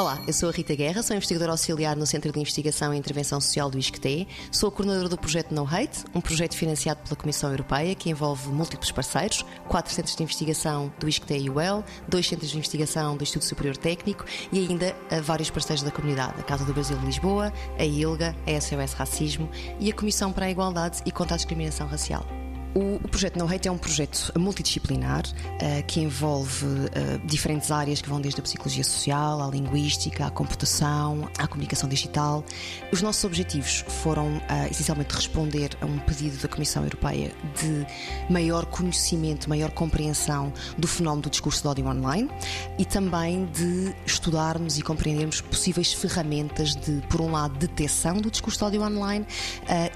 Olá, eu sou a Rita Guerra, sou investigadora auxiliar no Centro de Investigação e Intervenção Social do ISCTE, sou a coordenadora do projeto No Hate, um projeto financiado pela Comissão Europeia que envolve múltiplos parceiros, quatro centros de investigação do ISCTE e UEL, dois centros de investigação do Instituto Superior Técnico e ainda vários parceiros da comunidade, a Casa do Brasil de Lisboa, a ILGA, a SOS Racismo e a Comissão para a Igualdade e contra a Discriminação Racial. O, projeto No Hate é um projeto multidisciplinar uh, que envolve uh, diferentes áreas que vão desde a psicologia social, à linguística, à computação, à comunicação digital. Os nossos objetivos foram uh, essencialmente responder a um pedido da Comissão Europeia de maior conhecimento, maior compreensão do fenómeno do discurso de ódio online e também de estudarmos e compreendermos possíveis ferramentas de, por um lado, detecção do discurso de ódio online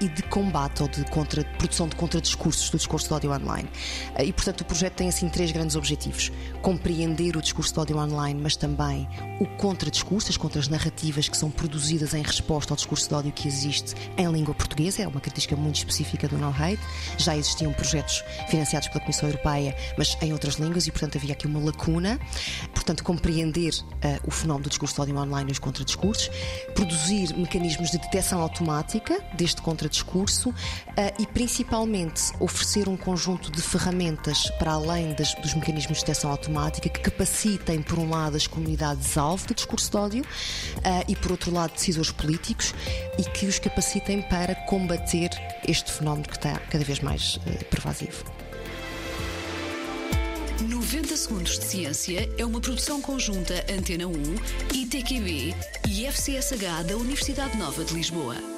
e de combate ou de contra, produção de contradiscursos do discurso de ódio online. Eh, e, portanto, o projeto tem assim três grandes objetivos: compreender o discurso de ódio online, mas também o contradiscurso, as contras-narrativas que são produzidas em resposta ao discurso de ódio que existe em língua portuguesa. É uma característica muito específica do No Hate. Já existiam projetos financiados pela Comissão Europeia, mas em outras línguas, e, portanto, havia aqui uma lacuna. Portanto, compreender uh, o fenómeno do discurso de ódio online e os contradiscursos, produzir mecanismos de detecção automática deste contradiscurso uh, e, principalmente, oferecer um conjunto de ferramentas para além das, dos mecanismos de detecção automática que capacitem, por um lado, as comunidades-alvo do discurso de ódio uh, e, por outro lado, decisores políticos e que os capacitem para combater este fenómeno que está cada vez mais uh, pervasivo. 90 Segundos de Ciência é uma produção conjunta Antena 1, ITQB e FCSH da Universidade Nova de Lisboa.